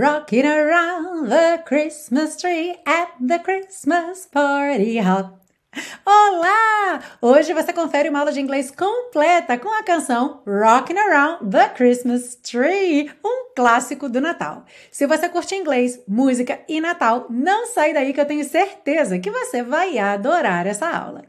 Rocking around the Christmas tree at the Christmas party hop. Olá! Hoje você confere uma aula de inglês completa com a canção Rocking Around the Christmas Tree, um clássico do Natal. Se você curte inglês, música e Natal, não sai daí que eu tenho certeza que você vai adorar essa aula.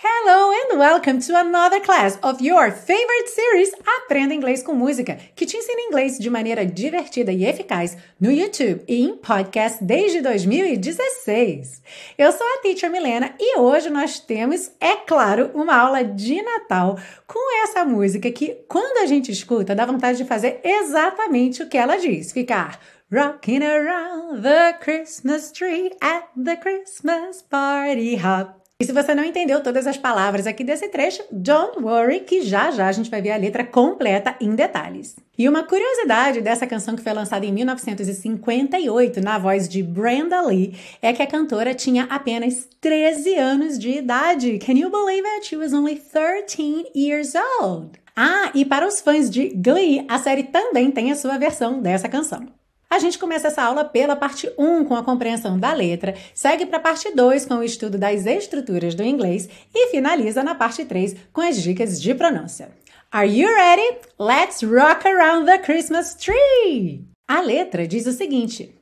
Hello and welcome to another class of your favorite series Aprenda Inglês com Música, que te ensina inglês de maneira divertida e eficaz no YouTube e em podcast desde 2016. Eu sou a Teacher Milena e hoje nós temos, é claro, uma aula de Natal com essa música que, quando a gente escuta, dá vontade de fazer exatamente o que ela diz, ficar Rocking around the Christmas tree at the Christmas party hop. E se você não entendeu todas as palavras aqui desse trecho, don't worry, que já já a gente vai ver a letra completa em detalhes. E uma curiosidade dessa canção que foi lançada em 1958 na voz de Brenda Lee é que a cantora tinha apenas 13 anos de idade. Can you believe it? She was only 13 years old. Ah, e para os fãs de Glee, a série também tem a sua versão dessa canção. A gente começa essa aula pela parte 1 com a compreensão da letra, segue para a parte 2 com o estudo das estruturas do inglês e finaliza na parte 3 com as dicas de pronúncia. Are you ready? Let's rock around the Christmas tree! A letra diz o seguinte: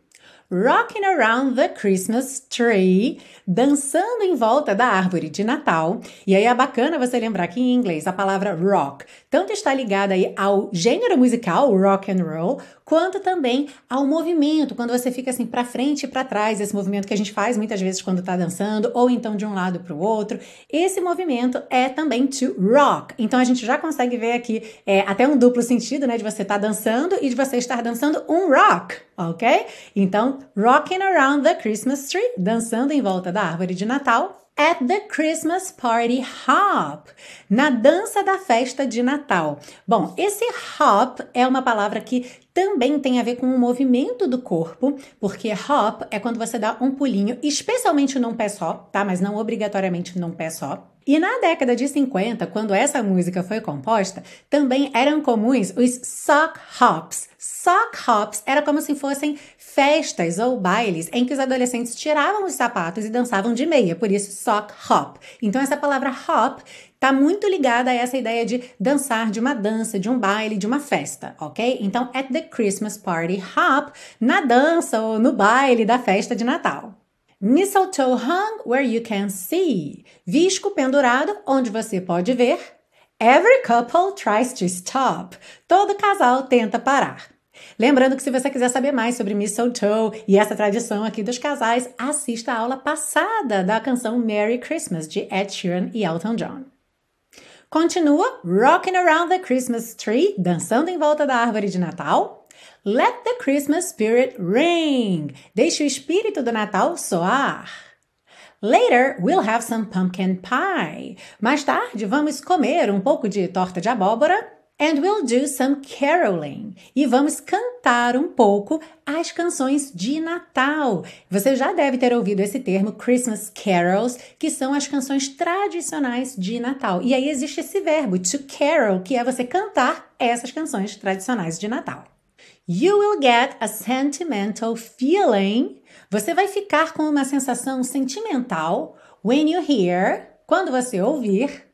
Rocking around the Christmas tree, dançando em volta da árvore de Natal. E aí é bacana você lembrar que em inglês a palavra rock tanto está ligada aí ao gênero musical rock and roll, quanto também ao movimento, quando você fica assim para frente e para trás, esse movimento que a gente faz muitas vezes quando está dançando, ou então de um lado para o outro. Esse movimento é também to rock. Então a gente já consegue ver aqui é, até um duplo sentido, né, de você estar tá dançando e de você estar dançando um rock, ok? Então, rocking around the Christmas tree, dançando em volta da árvore de Natal at the Christmas Party Hop, na dança da festa de Natal. Bom, esse hop é uma palavra que também tem a ver com o movimento do corpo, porque hop é quando você dá um pulinho, especialmente num pé só, tá? Mas não obrigatoriamente num pé só. E na década de 50, quando essa música foi composta, também eram comuns os sock hops. Sock hops era como se fossem festas ou bailes em que os adolescentes tiravam os sapatos e dançavam de meia, por isso sock hop. Então essa palavra hop está muito ligada a essa ideia de dançar, de uma dança, de um baile, de uma festa, ok? Então, at the Christmas party hop, na dança ou no baile da festa de Natal. Mistletoe hung where you can see. Visco pendurado onde você pode ver. Every couple tries to stop. Todo casal tenta parar. Lembrando que se você quiser saber mais sobre mistletoe e essa tradição aqui dos casais, assista a aula passada da canção Merry Christmas de Ed Sheeran e Elton John. Continua Rocking Around the Christmas Tree, dançando em volta da árvore de Natal. Let the Christmas spirit ring. Deixe o espírito do Natal soar. Later, we'll have some pumpkin pie. Mais tarde, vamos comer um pouco de torta de abóbora. And we'll do some caroling. E vamos cantar um pouco as canções de Natal. Você já deve ter ouvido esse termo Christmas carols, que são as canções tradicionais de Natal. E aí existe esse verbo to carol, que é você cantar essas canções tradicionais de Natal. You will get a sentimental feeling. Você vai ficar com uma sensação sentimental when you hear, quando você ouvir,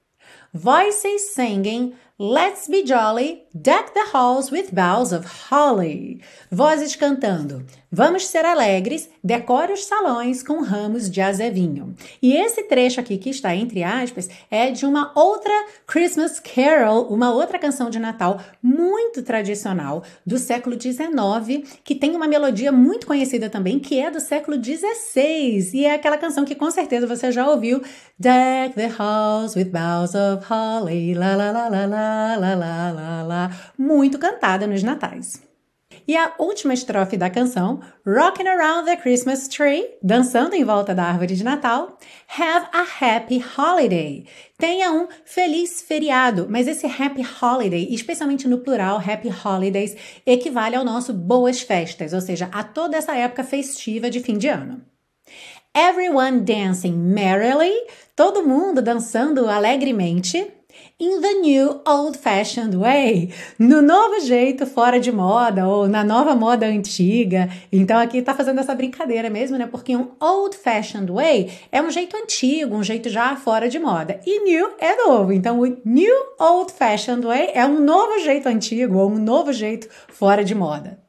voices singing Let's be jolly, deck the halls with boughs of holly. Vozes cantando. Vamos ser alegres, decore os salões com ramos de azevinho. E esse trecho aqui que está entre aspas é de uma outra Christmas Carol, uma outra canção de Natal muito tradicional do século XIX, que tem uma melodia muito conhecida também, que é do século XVI. E é aquela canção que com certeza você já ouviu. Deck the halls with boughs of holly, la la la la la lá, lá, lá, muito cantada nos natais. E a última estrofe da canção, Rocking Around the Christmas Tree, dançando em volta da árvore de Natal, Have a Happy Holiday. Tenha um feliz feriado, mas esse Happy Holiday, especialmente no plural, Happy Holidays, equivale ao nosso boas festas, ou seja, a toda essa época festiva de fim de ano. Everyone dancing merrily, todo mundo dançando alegremente. In the new old-fashioned way, no novo jeito fora de moda ou na nova moda antiga. Então aqui tá fazendo essa brincadeira mesmo, né? Porque um old-fashioned way é um jeito antigo, um jeito já fora de moda. E new é novo. Então o new old-fashioned way é um novo jeito antigo ou um novo jeito fora de moda.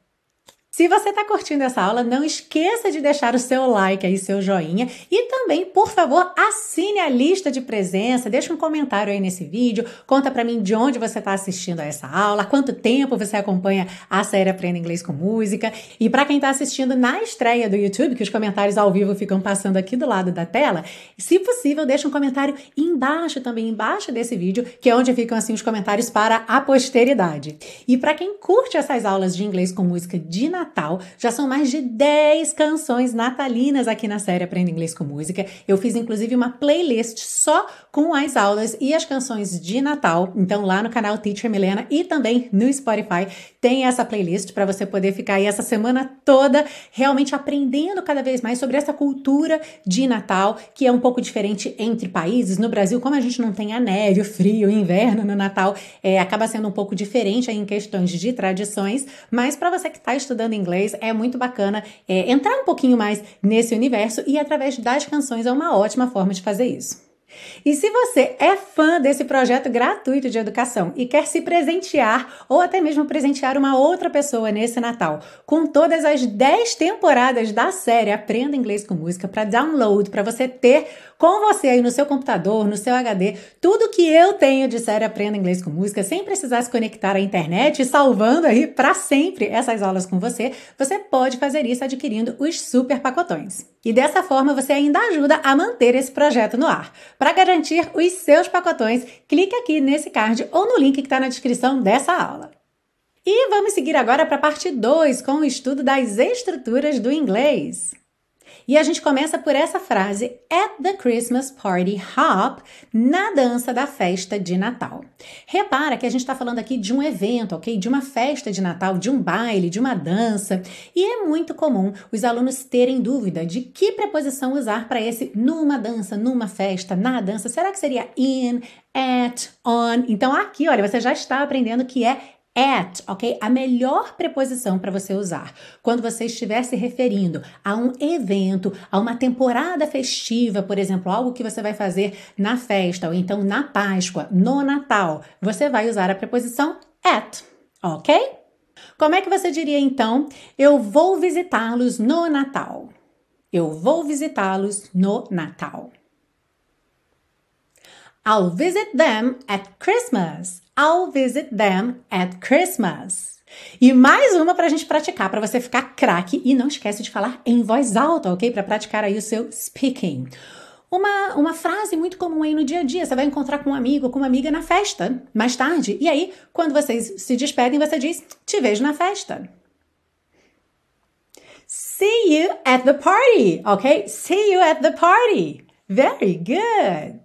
Se você está curtindo essa aula, não esqueça de deixar o seu like aí, seu joinha e também, por favor, assine a lista de presença, deixa um comentário aí nesse vídeo, conta para mim de onde você está assistindo a essa aula, quanto tempo você acompanha a série Aprenda Inglês com Música e para quem está assistindo na estreia do YouTube, que os comentários ao vivo ficam passando aqui do lado da tela, se possível, deixa um comentário embaixo também, embaixo desse vídeo, que é onde ficam assim os comentários para a posteridade. E para quem curte essas aulas de inglês com música de Natal. Já são mais de 10 canções natalinas aqui na série Aprenda Inglês com Música. Eu fiz inclusive uma playlist só com as aulas e as canções de Natal. Então lá no canal Teacher Milena e também no Spotify tem essa playlist para você poder ficar aí essa semana toda realmente aprendendo cada vez mais sobre essa cultura de Natal, que é um pouco diferente entre países. No Brasil, como a gente não tem a neve, o frio, o inverno no Natal, é, acaba sendo um pouco diferente em questões de tradições, mas para você que está estudando inglês, é muito bacana é, entrar um pouquinho mais nesse universo e através das canções é uma ótima forma de fazer isso. E se você é fã desse projeto gratuito de educação e quer se presentear ou até mesmo presentear uma outra pessoa nesse Natal com todas as 10 temporadas da série Aprenda Inglês com Música para download, para você ter com você aí no seu computador, no seu HD, tudo que eu tenho de série Aprenda Inglês com Música, sem precisar se conectar à internet, salvando aí para sempre essas aulas com você, você pode fazer isso adquirindo os super pacotões. E dessa forma você ainda ajuda a manter esse projeto no ar. Para garantir os seus pacotões, clique aqui nesse card ou no link que está na descrição dessa aula. E vamos seguir agora para a parte 2 com o estudo das estruturas do inglês. E a gente começa por essa frase at the Christmas party hop, na dança da festa de Natal. Repara que a gente está falando aqui de um evento, ok? De uma festa de Natal, de um baile, de uma dança. E é muito comum os alunos terem dúvida de que preposição usar para esse numa dança, numa festa, na dança. Será que seria in, at, on? Então aqui, olha, você já está aprendendo que é at, ok? A melhor preposição para você usar quando você estiver se referindo a um evento, a uma temporada festiva, por exemplo, algo que você vai fazer na festa ou então na Páscoa, no Natal, você vai usar a preposição at, ok? Como é que você diria então? Eu vou visitá-los no Natal. Eu vou visitá-los no Natal. I'll visit them at Christmas. I'll visit them at Christmas. E mais uma para a gente praticar, para você ficar craque. E não esquece de falar em voz alta, ok? Para praticar aí o seu speaking. Uma, uma frase muito comum aí no dia a dia. Você vai encontrar com um amigo, com uma amiga na festa, mais tarde. E aí, quando vocês se despedem, você diz: Te vejo na festa. See you at the party, ok? See you at the party. Very good.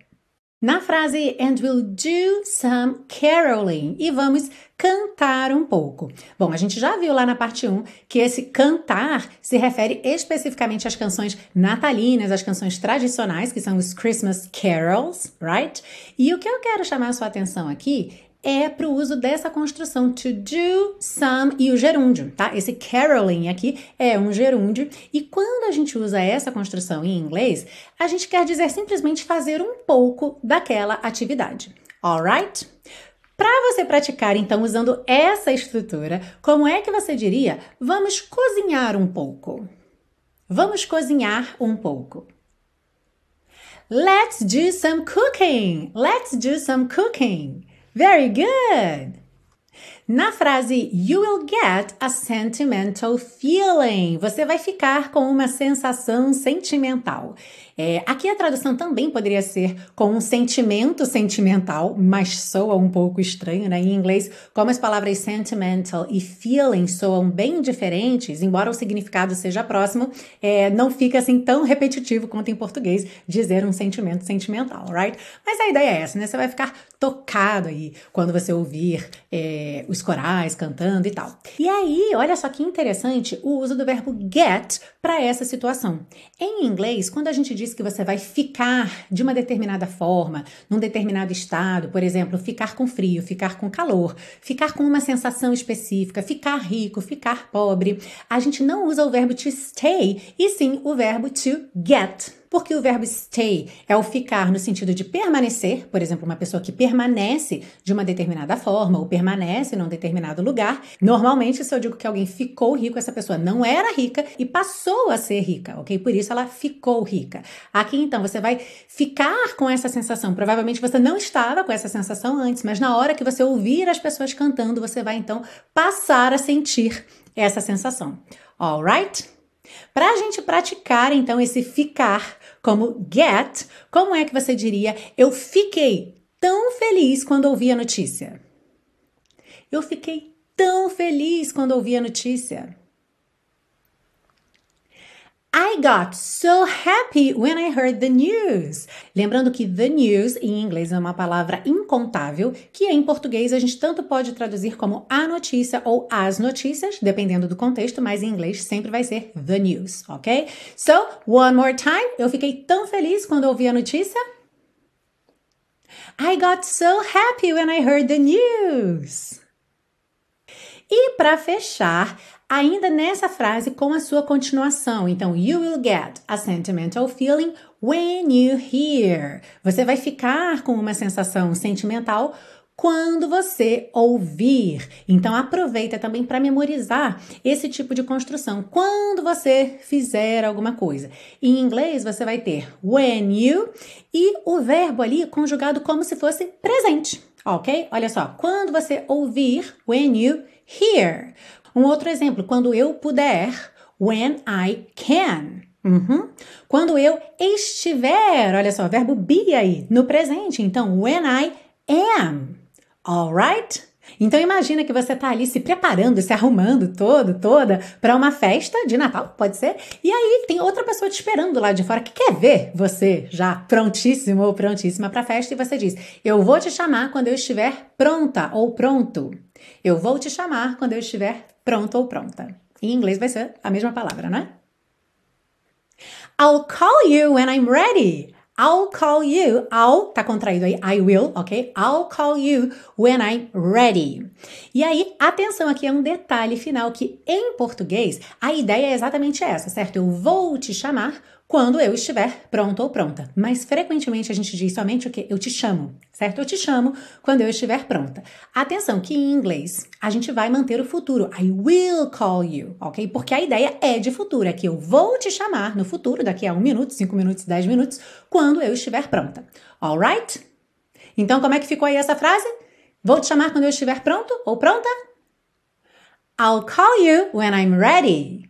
Na frase and we'll do some caroling e vamos cantar um pouco. Bom, a gente já viu lá na parte 1 que esse cantar se refere especificamente às canções natalinas, às canções tradicionais, que são os Christmas carols, right? E o que eu quero chamar a sua atenção aqui é para o uso dessa construção to do some e o gerúndio, tá? Esse caroling aqui é um gerúndio e quando a gente usa essa construção em inglês, a gente quer dizer simplesmente fazer um pouco daquela atividade. Alright? Para você praticar então usando essa estrutura, como é que você diria? Vamos cozinhar um pouco. Vamos cozinhar um pouco. Let's do some cooking. Let's do some cooking. Very good! Na frase You will get a sentimental feeling, você vai ficar com uma sensação sentimental. É, aqui a tradução também poderia ser com um sentimento sentimental, mas soa um pouco estranho, né? Em inglês, como as palavras sentimental e feeling soam bem diferentes, embora o significado seja próximo, é, não fica assim tão repetitivo quanto em português dizer um sentimento sentimental, right? Mas a ideia é essa, né? Você vai ficar tocado aí quando você ouvir é, os corais cantando e tal. E aí, olha só que interessante o uso do verbo get para essa situação. Em inglês, quando a gente diz que você vai ficar de uma determinada forma, num determinado estado, por exemplo, ficar com frio, ficar com calor, ficar com uma sensação específica, ficar rico, ficar pobre, a gente não usa o verbo to stay e sim o verbo to get porque o verbo stay é o ficar no sentido de permanecer, por exemplo, uma pessoa que permanece de uma determinada forma ou permanece num determinado lugar. Normalmente, se eu digo que alguém ficou rico, essa pessoa não era rica e passou a ser rica, ok? Por isso ela ficou rica. Aqui então você vai ficar com essa sensação. Provavelmente você não estava com essa sensação antes, mas na hora que você ouvir as pessoas cantando, você vai então passar a sentir essa sensação. Alright? Para a gente praticar então esse ficar como get, como é que você diria eu fiquei tão feliz quando ouvi a notícia? Eu fiquei tão feliz quando ouvi a notícia. I got so happy when I heard the news. Lembrando que the news em inglês é uma palavra incontável, que em português a gente tanto pode traduzir como a notícia ou as notícias, dependendo do contexto, mas em inglês sempre vai ser the news, ok? So, one more time. Eu fiquei tão feliz quando ouvi a notícia. I got so happy when I heard the news. E para fechar, ainda nessa frase com a sua continuação. Então, you will get a sentimental feeling when you hear. Você vai ficar com uma sensação sentimental quando você ouvir. Então aproveita também para memorizar esse tipo de construção. Quando você fizer alguma coisa. Em inglês você vai ter when you e o verbo ali conjugado como se fosse presente, ok? Olha só, quando você ouvir, when you hear. Um outro exemplo, quando eu puder, when I can. Uhum. Quando eu estiver, olha só, verbo be aí, no presente. Então, when I am. Alright? Então imagina que você está ali se preparando, se arrumando todo, toda para uma festa de Natal, pode ser? E aí tem outra pessoa te esperando lá de fora que quer ver você já prontíssimo ou prontíssima para a festa e você diz: "Eu vou te chamar quando eu estiver pronta ou pronto". Eu vou te chamar quando eu estiver pronto ou pronta. Em inglês vai ser a mesma palavra, né? I'll call you when I'm ready. I'll call you. I'll tá contraído aí. I will, ok? I'll call you when I'm ready. E aí, atenção aqui é um detalhe final que em português a ideia é exatamente essa, certo? Eu vou te chamar quando eu estiver pronto ou pronta. Mas frequentemente a gente diz somente o que? Eu te chamo, certo? Eu te chamo quando eu estiver pronta. Atenção que em inglês a gente vai manter o futuro. I will call you, ok? Porque a ideia é de futuro, é que eu vou te chamar no futuro, daqui a um minuto, cinco minutos, dez minutos, quando eu estiver pronta. Alright? Então como é que ficou aí essa frase? Vou te chamar quando eu estiver pronto ou pronta? I'll call you when I'm ready.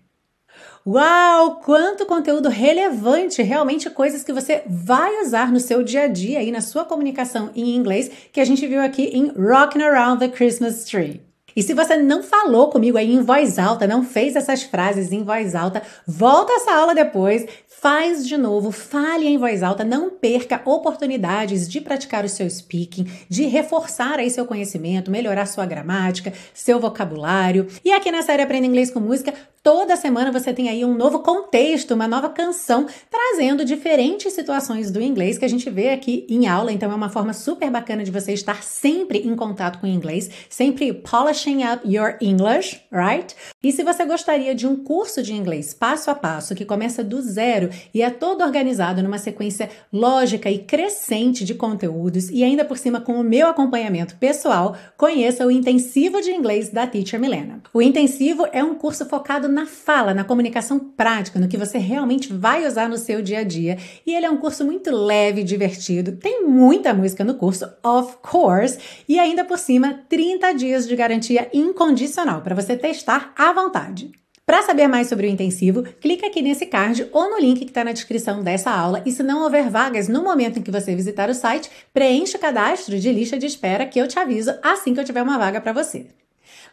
Uau, quanto conteúdo relevante, realmente coisas que você vai usar no seu dia a dia e na sua comunicação em inglês que a gente viu aqui em Rockin' Around the Christmas Tree. E se você não falou comigo aí em voz alta, não fez essas frases em voz alta, volta essa aula depois, Faz de novo, fale em voz alta, não perca oportunidades de praticar o seu speaking, de reforçar aí seu conhecimento, melhorar sua gramática, seu vocabulário. E aqui na série Aprenda Inglês com Música, toda semana você tem aí um novo contexto, uma nova canção, trazendo diferentes situações do inglês que a gente vê aqui em aula. Então é uma forma super bacana de você estar sempre em contato com o inglês, sempre polishing up your English, right? E se você gostaria de um curso de inglês passo a passo que começa do zero e é todo organizado numa sequência lógica e crescente de conteúdos e ainda por cima com o meu acompanhamento pessoal, conheça o Intensivo de Inglês da Teacher Milena. O Intensivo é um curso focado na fala, na comunicação prática, no que você realmente vai usar no seu dia a dia, e ele é um curso muito leve e divertido. Tem muita música no curso, of course, e ainda por cima 30 dias de garantia incondicional para você testar à vontade. Para saber mais sobre o intensivo, clique aqui nesse card ou no link que está na descrição dessa aula. E se não houver vagas no momento em que você visitar o site, preencha o cadastro de lista de espera que eu te aviso assim que eu tiver uma vaga para você.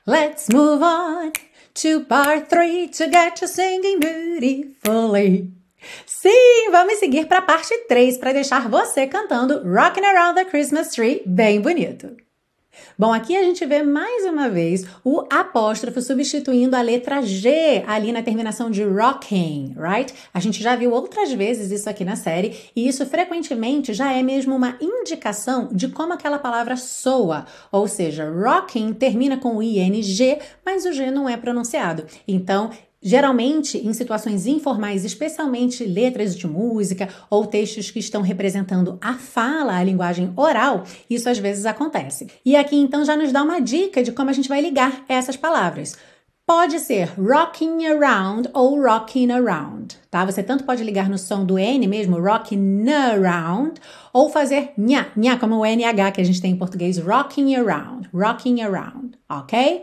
Let's move on to part 3 to get you singing beautifully. Sim, vamos seguir para a parte 3 para deixar você cantando Rockin' Around the Christmas Tree bem bonito. Bom, aqui a gente vê mais uma vez o apóstrofo substituindo a letra G ali na terminação de rocking, right? A gente já viu outras vezes isso aqui na série e isso frequentemente já é mesmo uma indicação de como aquela palavra soa. Ou seja, rocking termina com o ing, mas o G não é pronunciado. Então, Geralmente, em situações informais, especialmente letras de música ou textos que estão representando a fala, a linguagem oral, isso às vezes acontece. E aqui então já nos dá uma dica de como a gente vai ligar essas palavras. Pode ser rocking around ou rocking around, tá? Você tanto pode ligar no som do N mesmo, rocking around, ou fazer nha, nha, como o NH que a gente tem em português, rocking around, rocking around, ok?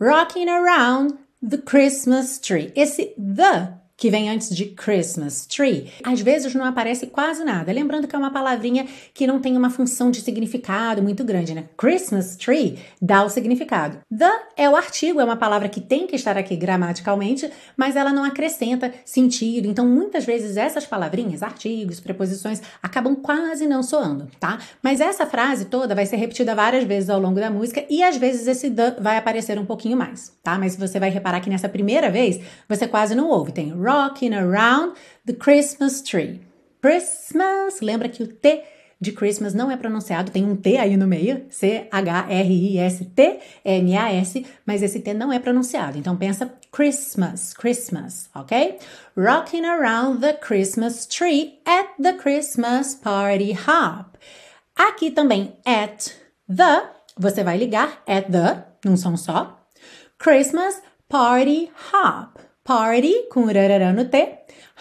Rocking around the Christmas tree. Esse the que vem antes de Christmas tree, às vezes não aparece quase nada. Lembrando que é uma palavrinha que não tem uma função de significado muito grande, né? Christmas tree dá o significado. The é o artigo, é uma palavra que tem que estar aqui gramaticalmente, mas ela não acrescenta sentido. Então, muitas vezes essas palavrinhas, artigos, preposições, acabam quase não soando, tá? Mas essa frase toda vai ser repetida várias vezes ao longo da música e às vezes esse the vai aparecer um pouquinho mais, tá? Mas você vai reparar que nessa primeira vez você quase não ouve. Tem rocking around the Christmas tree. Christmas, lembra que o T de Christmas não é pronunciado, tem um T aí no meio, C-H-R-I-S-T-M-A-S, mas esse T não é pronunciado. Então pensa Christmas, Christmas, ok? Rocking around the Christmas tree at the Christmas party hop. Aqui também at the, você vai ligar at the, num som só. Christmas party hop party, com rarará no T,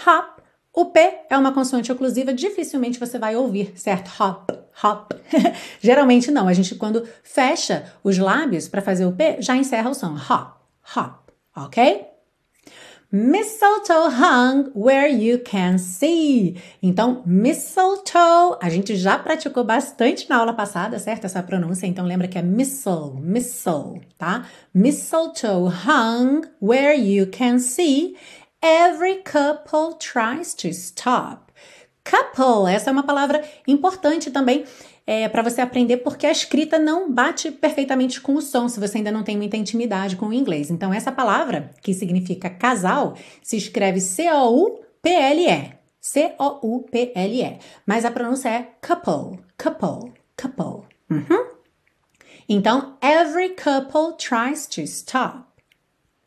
hop, o P é uma consoante oclusiva, dificilmente você vai ouvir, certo? Hop, hop. Geralmente não, a gente quando fecha os lábios para fazer o P, já encerra o som. Hop, hop, ok? Mistletoe hung where you can see. Então, mistletoe, a gente já praticou bastante na aula passada, certo? Essa pronúncia, então lembra que é missile, missile, tá? Mistletoe hung where you can see. Every couple tries to stop. Couple, essa é uma palavra importante também é, para você aprender porque a escrita não bate perfeitamente com o som se você ainda não tem muita intimidade com o inglês. Então, essa palavra, que significa casal, se escreve C-O-U-P-L-E. C-O-U-P-L-E. Mas a pronúncia é couple, couple, couple. Uhum. Então, every couple tries to stop.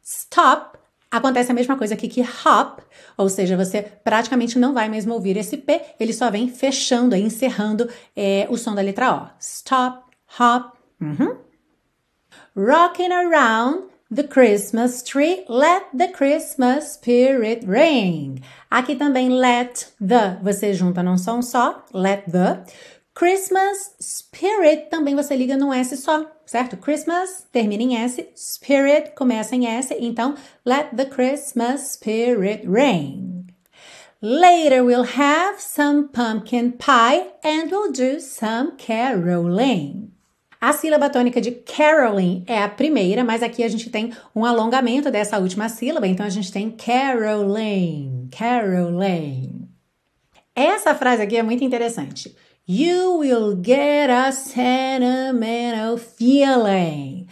Stop Acontece a mesma coisa aqui que hop, ou seja, você praticamente não vai mesmo ouvir esse P, ele só vem fechando, encerrando é, o som da letra O. Stop, hop. Uhum. Rocking around the Christmas tree, let the Christmas spirit reign. Aqui também let the, você junta num som só, let the. Christmas spirit também você liga no S só, certo? Christmas termina em S, spirit começa em S, então let the Christmas spirit reign. Later we'll have some pumpkin pie and we'll do some caroling. A sílaba tônica de caroling é a primeira, mas aqui a gente tem um alongamento dessa última sílaba, então a gente tem caroling, caroling. Essa frase aqui é muito interessante. You will get a sentimental feeling.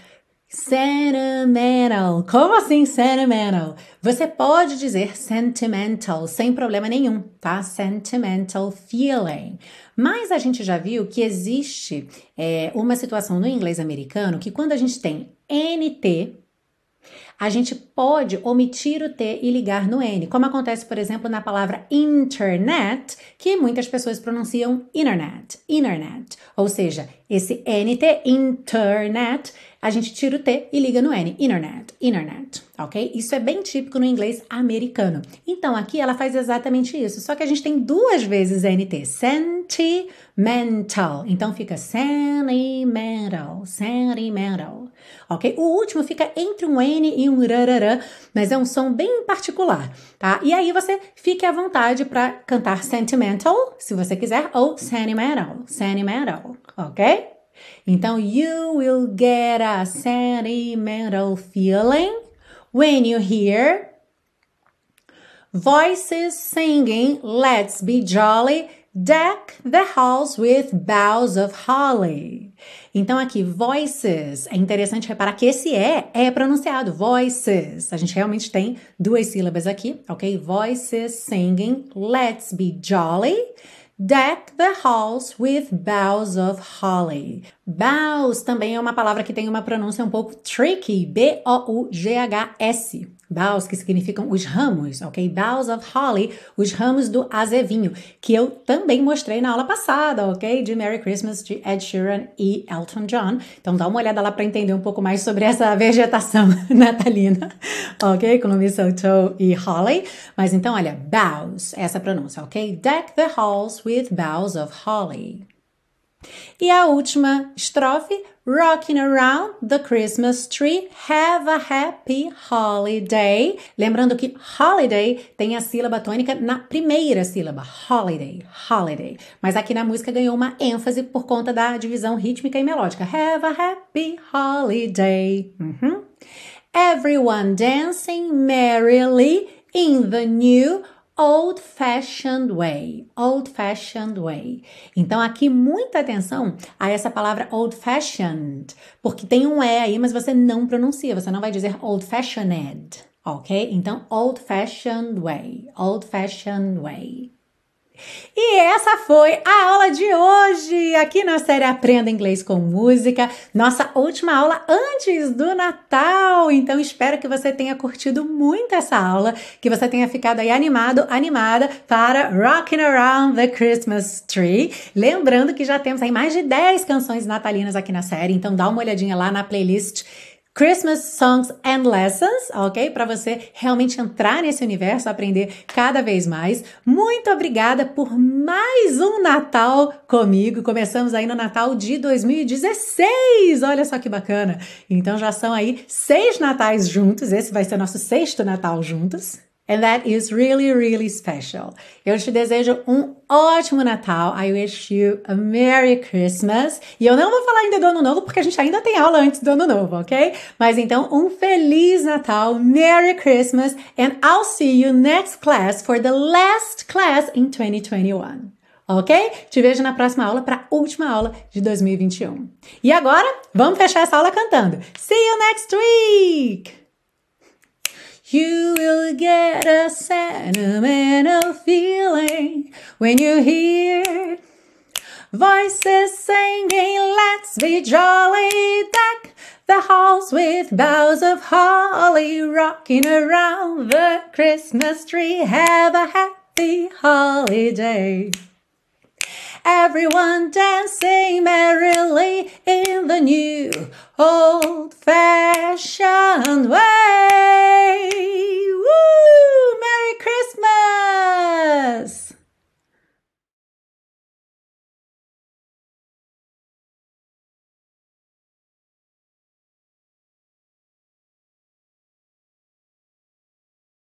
Sentimental. Como assim sentimental? Você pode dizer sentimental sem problema nenhum, tá? Sentimental feeling. Mas a gente já viu que existe é, uma situação no inglês americano que quando a gente tem NT, a gente pode omitir o T e ligar no N, como acontece, por exemplo, na palavra internet, que muitas pessoas pronunciam internet, internet. Ou seja, esse NT, internet, a gente tira o T e liga no N, internet, internet, ok? Isso é bem típico no inglês americano. Então, aqui ela faz exatamente isso, só que a gente tem duas vezes NT, sentimental. Então, fica sentimental, sentimental, ok? O último fica entre um N e um rarará, mas é um som bem particular, tá? E aí você fique à vontade para cantar sentimental, se você quiser, ou sentimental, sentimental, ok? Então, you will get a sentimental feeling when you hear Voices singing Let's Be Jolly, Deck the Halls with Boughs of Holly. Então aqui, voices, é interessante reparar que esse é é pronunciado, voices. A gente realmente tem duas sílabas aqui, ok? Voices singing Let's Be Jolly, Deck the halls with boughs of holly. Boughs também é uma palavra que tem uma pronúncia um pouco tricky, B-O-U-G-H-S. Boughs, que significam os ramos, ok? Boughs of Holly, os ramos do azevinho, que eu também mostrei na aula passada, ok? De Merry Christmas, de Ed Sheeran e Elton John. Então dá uma olhada lá para entender um pouco mais sobre essa vegetação natalina, ok? Com o mistletoe e holly. Mas então, olha, boughs, essa pronúncia, ok? Deck the halls with boughs of holly. E a última estrofe, Rocking around the Christmas tree, have a happy holiday. Lembrando que holiday tem a sílaba tônica na primeira sílaba, holiday, holiday. Mas aqui na música ganhou uma ênfase por conta da divisão rítmica e melódica. Have a happy holiday. Uhum. Everyone dancing merrily in the new old fashioned way, old fashioned way. Então aqui muita atenção a essa palavra old fashioned, porque tem um e aí, mas você não pronuncia, você não vai dizer old fashioned, ok? Então old fashioned way, old fashioned way. E essa foi a aula de hoje, aqui na série Aprenda Inglês com Música, nossa última aula antes do Natal. Então espero que você tenha curtido muito essa aula, que você tenha ficado aí animado, animada para Rocking Around the Christmas Tree. Lembrando que já temos aí mais de 10 canções natalinas aqui na série, então dá uma olhadinha lá na playlist Christmas Songs and Lessons, ok? Para você realmente entrar nesse universo, aprender cada vez mais. Muito obrigada por mais um Natal comigo. Começamos aí no Natal de 2016. Olha só que bacana. Então já são aí seis Natais juntos. Esse vai ser nosso sexto Natal juntos. And that is really, really special. Eu te desejo um ótimo Natal. I wish you a Merry Christmas. E eu não vou falar ainda do Ano Novo, porque a gente ainda tem aula antes do Ano Novo, ok? Mas então, um Feliz Natal, Merry Christmas, and I'll see you next class for the last class in 2021. Ok? Te vejo na próxima aula para a última aula de 2021. E agora, vamos fechar essa aula cantando. See you next week! You will get a sentimental feeling when you hear voices singing, Let's be jolly, deck the halls with boughs of holly, rocking around the Christmas tree. Have a happy holiday everyone dancing merrily in the new old fashioned way. Woo! Merry Christmas!